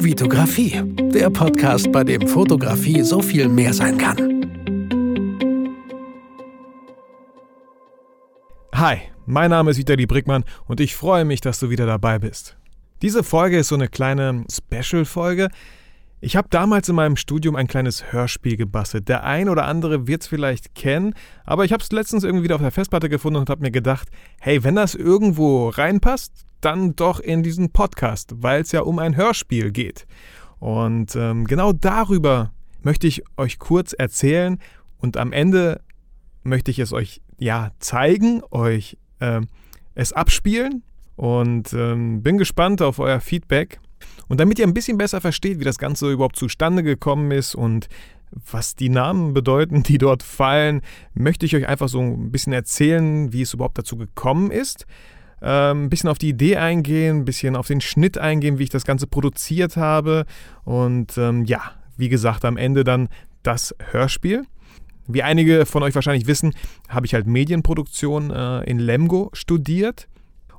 Vitografie, der Podcast, bei dem Fotografie so viel mehr sein kann. Hi, mein Name ist Vitali Brickmann und ich freue mich, dass du wieder dabei bist. Diese Folge ist so eine kleine Special-Folge. Ich habe damals in meinem Studium ein kleines Hörspiel gebastelt. Der ein oder andere wird es vielleicht kennen, aber ich habe es letztens irgendwie wieder auf der Festplatte gefunden und habe mir gedacht, hey, wenn das irgendwo reinpasst, dann doch in diesen Podcast, weil es ja um ein Hörspiel geht. Und ähm, genau darüber möchte ich euch kurz erzählen und am Ende möchte ich es euch ja zeigen, euch äh, es abspielen und ähm, bin gespannt auf euer Feedback. Und damit ihr ein bisschen besser versteht, wie das Ganze überhaupt zustande gekommen ist und was die Namen bedeuten, die dort fallen, möchte ich euch einfach so ein bisschen erzählen, wie es überhaupt dazu gekommen ist ähm, ein bisschen auf die Idee eingehen, ein bisschen auf den Schnitt eingehen, wie ich das Ganze produziert habe. Und ähm, ja, wie gesagt, am Ende dann das Hörspiel. Wie einige von euch wahrscheinlich wissen, habe ich halt Medienproduktion äh, in Lemgo studiert.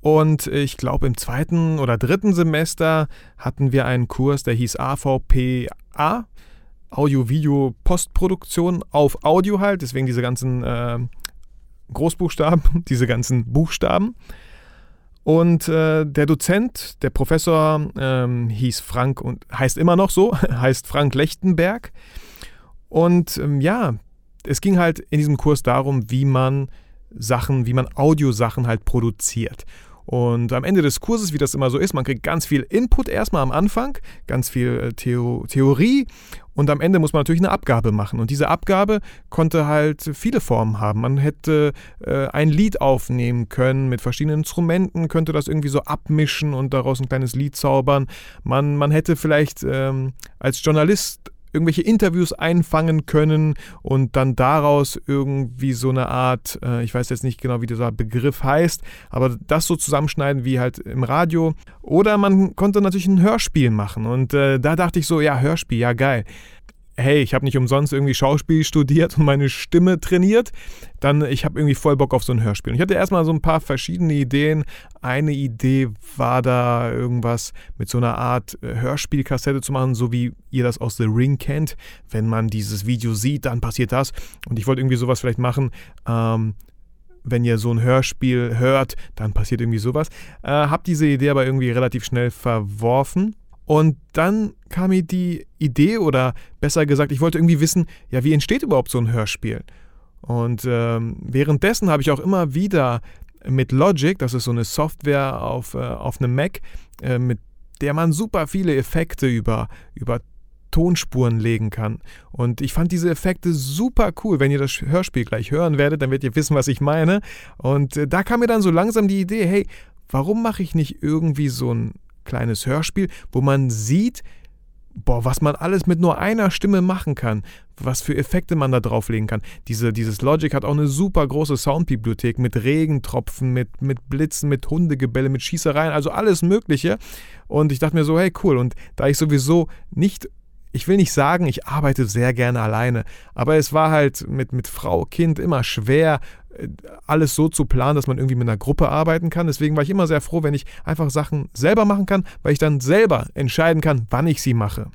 Und ich glaube, im zweiten oder dritten Semester hatten wir einen Kurs, der hieß AVPA, Audio-Video-Postproduktion auf Audio halt, deswegen diese ganzen äh, Großbuchstaben, diese ganzen Buchstaben. Und äh, der Dozent, der Professor, ähm, hieß Frank und heißt immer noch so, heißt Frank Lechtenberg. Und ähm, ja, es ging halt in diesem Kurs darum, wie man Sachen, wie man Audiosachen halt produziert. Und am Ende des Kurses, wie das immer so ist, man kriegt ganz viel Input erstmal am Anfang, ganz viel äh, Theo Theorie und am Ende muss man natürlich eine Abgabe machen. Und diese Abgabe konnte halt viele Formen haben. Man hätte äh, ein Lied aufnehmen können mit verschiedenen Instrumenten, könnte das irgendwie so abmischen und daraus ein kleines Lied zaubern. Man, man hätte vielleicht ähm, als Journalist irgendwelche Interviews einfangen können und dann daraus irgendwie so eine Art, äh, ich weiß jetzt nicht genau, wie dieser Begriff heißt, aber das so zusammenschneiden wie halt im Radio. Oder man konnte natürlich ein Hörspiel machen und äh, da dachte ich so, ja, Hörspiel, ja geil hey, ich habe nicht umsonst irgendwie Schauspiel studiert und meine Stimme trainiert, dann ich habe irgendwie voll Bock auf so ein Hörspiel. Und ich hatte erstmal so ein paar verschiedene Ideen. Eine Idee war da irgendwas mit so einer Art äh, Hörspielkassette zu machen, so wie ihr das aus The Ring kennt. Wenn man dieses Video sieht, dann passiert das. Und ich wollte irgendwie sowas vielleicht machen. Ähm, wenn ihr so ein Hörspiel hört, dann passiert irgendwie sowas. Äh, hab diese Idee aber irgendwie relativ schnell verworfen und dann kam mir die Idee, oder besser gesagt, ich wollte irgendwie wissen, ja, wie entsteht überhaupt so ein Hörspiel? Und ähm, währenddessen habe ich auch immer wieder mit Logic, das ist so eine Software auf, äh, auf einem Mac, äh, mit der man super viele Effekte über, über Tonspuren legen kann. Und ich fand diese Effekte super cool. Wenn ihr das Hörspiel gleich hören werdet, dann werdet ihr wissen, was ich meine. Und äh, da kam mir dann so langsam die Idee, hey, warum mache ich nicht irgendwie so ein kleines Hörspiel, wo man sieht, boah, was man alles mit nur einer Stimme machen kann, was für Effekte man da drauflegen kann. Diese, dieses Logic hat auch eine super große Soundbibliothek mit Regentropfen, mit, mit Blitzen, mit Hundegebälle, mit Schießereien, also alles Mögliche. Und ich dachte mir so, hey, cool. Und da ich sowieso nicht ich will nicht sagen, ich arbeite sehr gerne alleine, aber es war halt mit, mit Frau, Kind immer schwer, äh, alles so zu planen, dass man irgendwie mit einer Gruppe arbeiten kann. Deswegen war ich immer sehr froh, wenn ich einfach Sachen selber machen kann, weil ich dann selber entscheiden kann, wann ich sie mache.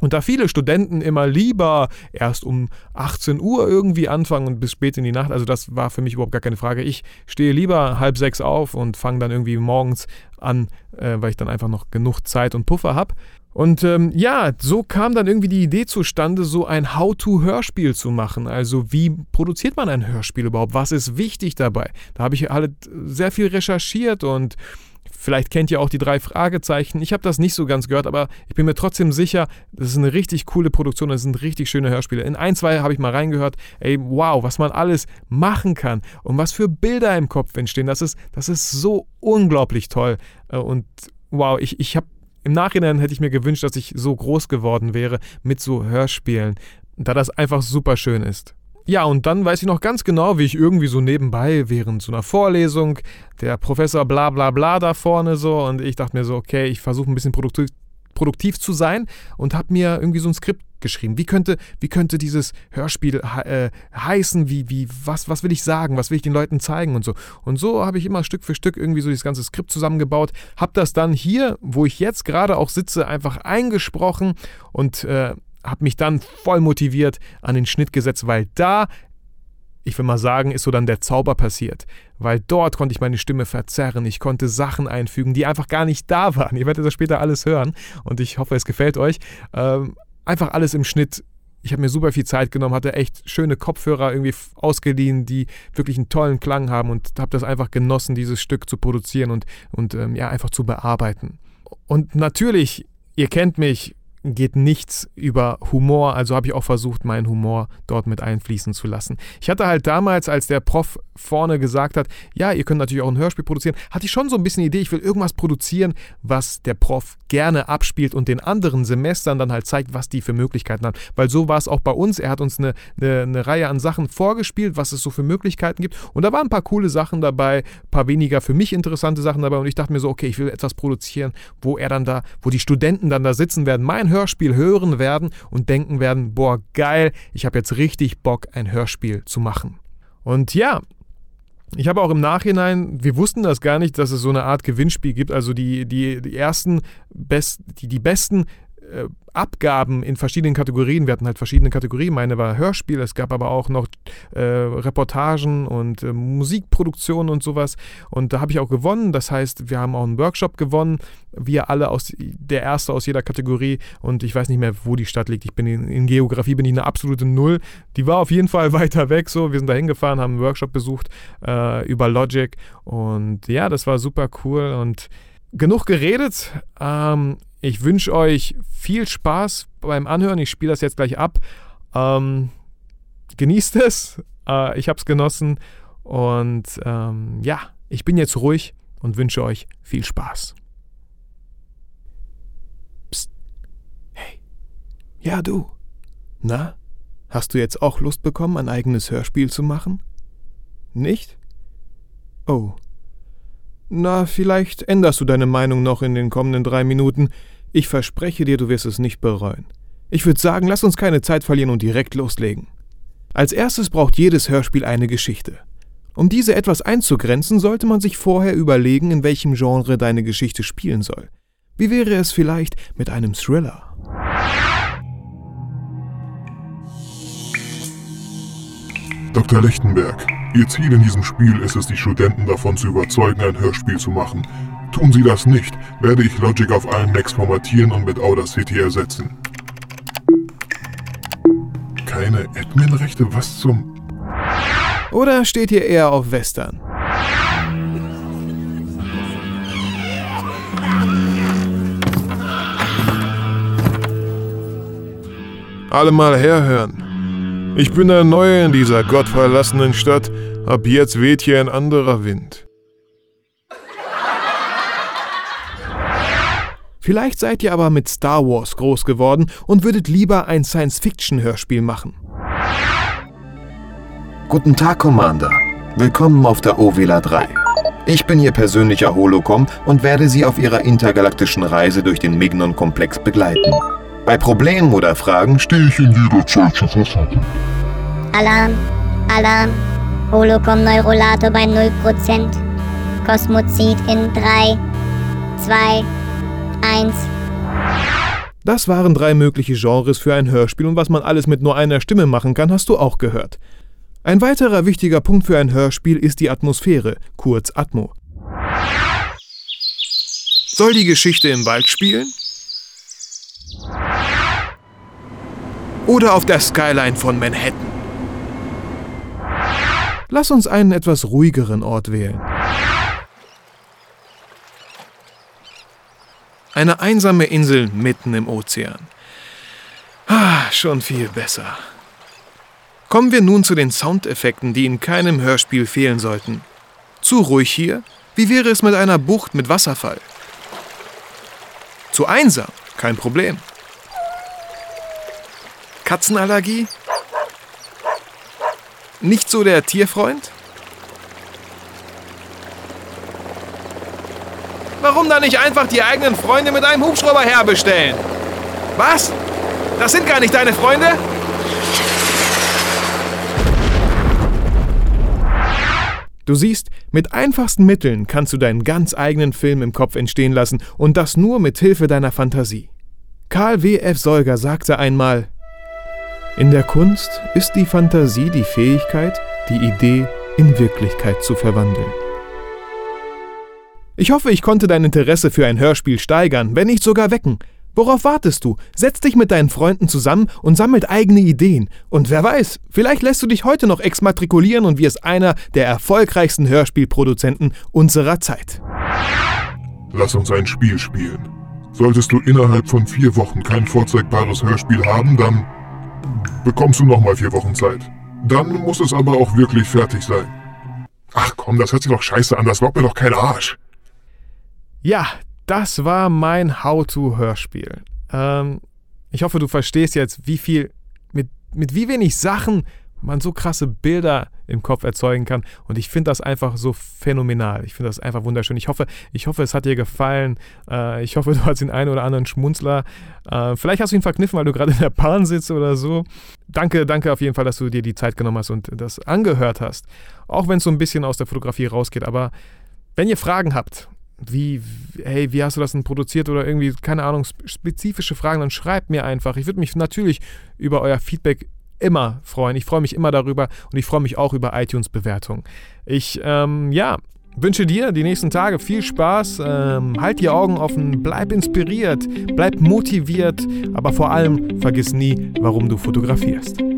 Und da viele Studenten immer lieber erst um 18 Uhr irgendwie anfangen und bis spät in die Nacht, also das war für mich überhaupt gar keine Frage. Ich stehe lieber halb sechs auf und fange dann irgendwie morgens an, äh, weil ich dann einfach noch genug Zeit und Puffer habe. Und ähm, ja, so kam dann irgendwie die Idee zustande, so ein How-to-Hörspiel zu machen. Also wie produziert man ein Hörspiel überhaupt? Was ist wichtig dabei? Da habe ich halt sehr viel recherchiert und Vielleicht kennt ihr auch die drei Fragezeichen. Ich habe das nicht so ganz gehört, aber ich bin mir trotzdem sicher, das ist eine richtig coole Produktion, das sind richtig schöne Hörspiele. In ein, zwei habe ich mal reingehört, ey, wow, was man alles machen kann und was für Bilder im Kopf entstehen. Das ist, das ist so unglaublich toll. Äh, und wow, ich, ich habe im Nachhinein hätte ich mir gewünscht, dass ich so groß geworden wäre mit so Hörspielen, da das einfach super schön ist. Ja, und dann weiß ich noch ganz genau, wie ich irgendwie so nebenbei während so einer Vorlesung, der Professor bla bla bla da vorne so, und ich dachte mir so, okay, ich versuche ein bisschen produktiv, produktiv zu sein und habe mir irgendwie so ein Skript geschrieben? Wie könnte, wie könnte dieses Hörspiel äh, heißen? Wie, wie, was, was will ich sagen? Was will ich den Leuten zeigen und so? Und so habe ich immer Stück für Stück irgendwie so dieses ganze Skript zusammengebaut, habe das dann hier, wo ich jetzt gerade auch sitze, einfach eingesprochen und äh, habe mich dann voll motiviert an den Schnitt gesetzt, weil da ich will mal sagen, ist so dann der Zauber passiert. Weil dort konnte ich meine Stimme verzerren. Ich konnte Sachen einfügen, die einfach gar nicht da waren. Ihr werdet das später alles hören und ich hoffe, es gefällt euch. Ähm, einfach alles im Schnitt. Ich habe mir super viel Zeit genommen, hatte echt schöne Kopfhörer irgendwie ausgeliehen, die wirklich einen tollen Klang haben und habe das einfach genossen, dieses Stück zu produzieren und, und ähm, ja, einfach zu bearbeiten. Und natürlich, ihr kennt mich, geht nichts über Humor, also habe ich auch versucht, meinen Humor dort mit einfließen zu lassen. Ich hatte halt damals, als der Prof vorne gesagt hat, ja, ihr könnt natürlich auch ein Hörspiel produzieren, hatte ich schon so ein bisschen die Idee, ich will irgendwas produzieren, was der Prof gerne abspielt und den anderen Semestern dann halt zeigt, was die für Möglichkeiten haben. Weil so war es auch bei uns. Er hat uns eine, eine, eine Reihe an Sachen vorgespielt, was es so für Möglichkeiten gibt. Und da waren ein paar coole Sachen dabei, ein paar weniger für mich interessante Sachen dabei. Und ich dachte mir so, okay, ich will etwas produzieren, wo er dann da, wo die Studenten dann da sitzen werden, mein Hörspiel hören werden und denken werden, boah, geil, ich habe jetzt richtig Bock, ein Hörspiel zu machen. Und ja, ich habe auch im Nachhinein, wir wussten das gar nicht, dass es so eine Art Gewinnspiel gibt. Also die, die, die ersten, best, die, die besten äh, Abgaben in verschiedenen Kategorien. Wir hatten halt verschiedene Kategorien. Meine war Hörspiel, es gab aber auch noch äh, Reportagen und äh, Musikproduktion und sowas. Und da habe ich auch gewonnen. Das heißt, wir haben auch einen Workshop gewonnen. Wir alle aus der erste aus jeder Kategorie. Und ich weiß nicht mehr, wo die Stadt liegt. Ich bin in, in Geografie bin ich eine absolute Null. Die war auf jeden Fall weiter weg. So, wir sind da hingefahren, haben einen Workshop besucht äh, über Logic. Und ja, das war super cool und genug geredet. Ähm, ich wünsche euch viel Spaß beim Anhören. Ich spiele das jetzt gleich ab. Ähm, genießt es. Äh, ich habe es genossen. Und ähm, ja, ich bin jetzt ruhig und wünsche euch viel Spaß. Psst. Hey. Ja, du. Na? Hast du jetzt auch Lust bekommen, ein eigenes Hörspiel zu machen? Nicht? Oh. Na, vielleicht änderst du deine Meinung noch in den kommenden drei Minuten. Ich verspreche dir, du wirst es nicht bereuen. Ich würde sagen, lass uns keine Zeit verlieren und direkt loslegen. Als erstes braucht jedes Hörspiel eine Geschichte. Um diese etwas einzugrenzen, sollte man sich vorher überlegen, in welchem Genre deine Geschichte spielen soll. Wie wäre es vielleicht mit einem Thriller? Dr. Lechtenberg, Ihr Ziel in diesem Spiel ist es, die Studenten davon zu überzeugen, ein Hörspiel zu machen, Tun Sie das nicht, werde ich Logic auf allen Macs formatieren und mit Audacity ersetzen. Keine Admin-Rechte? Was zum... Oder steht ihr eher auf Western? Alle mal herhören. Ich bin der Neue in dieser gottverlassenen Stadt. Ab jetzt weht hier ein anderer Wind. Vielleicht seid ihr aber mit Star Wars groß geworden und würdet lieber ein Science-Fiction-Hörspiel machen. Guten Tag, Commander. Willkommen auf der Ovela 3. Ich bin Ihr persönlicher Holocom und werde Sie auf Ihrer intergalaktischen Reise durch den Mignon-Komplex begleiten. Bei Problemen oder Fragen stehe ich in jederzeit zur Verfügung. Alarm, Alarm. Holocom Neurolator bei 0%. Kosmozid in 3, 2, 1. Das waren drei mögliche Genres für ein Hörspiel und was man alles mit nur einer Stimme machen kann, hast du auch gehört. Ein weiterer wichtiger Punkt für ein Hörspiel ist die Atmosphäre, kurz Atmo. Soll die Geschichte im Wald spielen? Oder auf der Skyline von Manhattan? Lass uns einen etwas ruhigeren Ort wählen. Eine einsame Insel mitten im Ozean. Ah, schon viel besser. Kommen wir nun zu den Soundeffekten, die in keinem Hörspiel fehlen sollten. Zu ruhig hier? Wie wäre es mit einer Bucht mit Wasserfall? Zu einsam? Kein Problem. Katzenallergie? Nicht so der Tierfreund? Warum dann nicht einfach die eigenen Freunde mit einem Hubschrauber herbestellen? Was? Das sind gar nicht deine Freunde? Du siehst, mit einfachsten Mitteln kannst du deinen ganz eigenen Film im Kopf entstehen lassen und das nur mit Hilfe deiner Fantasie. Karl W. F. Solger sagte einmal: In der Kunst ist die Fantasie die Fähigkeit, die Idee in Wirklichkeit zu verwandeln. Ich hoffe, ich konnte dein Interesse für ein Hörspiel steigern, wenn nicht sogar wecken. Worauf wartest du? Setz dich mit deinen Freunden zusammen und sammelt eigene Ideen. Und wer weiß, vielleicht lässt du dich heute noch exmatrikulieren und wirst einer der erfolgreichsten Hörspielproduzenten unserer Zeit. Lass uns ein Spiel spielen. Solltest du innerhalb von vier Wochen kein vorzeigbares Hörspiel haben, dann bekommst du nochmal vier Wochen Zeit. Dann muss es aber auch wirklich fertig sein. Ach komm, das hört sich doch scheiße an, das glaubt mir doch kein Arsch. Ja, das war mein How-to-Hörspiel. Ähm, ich hoffe, du verstehst jetzt, wie viel, mit, mit wie wenig Sachen man so krasse Bilder im Kopf erzeugen kann. Und ich finde das einfach so phänomenal. Ich finde das einfach wunderschön. Ich hoffe, ich hoffe, es hat dir gefallen. Äh, ich hoffe, du hast den einen oder anderen Schmunzler. Äh, vielleicht hast du ihn verkniffen, weil du gerade in der Bahn sitzt oder so. Danke, danke auf jeden Fall, dass du dir die Zeit genommen hast und das angehört hast. Auch wenn es so ein bisschen aus der Fotografie rausgeht. Aber wenn ihr Fragen habt, wie, hey, wie hast du das denn produziert oder irgendwie, keine Ahnung, spezifische Fragen, dann schreibt mir einfach. Ich würde mich natürlich über euer Feedback immer freuen. Ich freue mich immer darüber und ich freue mich auch über iTunes-Bewertungen. Ich, ähm, ja, wünsche dir die nächsten Tage viel Spaß. Ähm, halt die Augen offen, bleib inspiriert, bleib motiviert, aber vor allem vergiss nie, warum du fotografierst.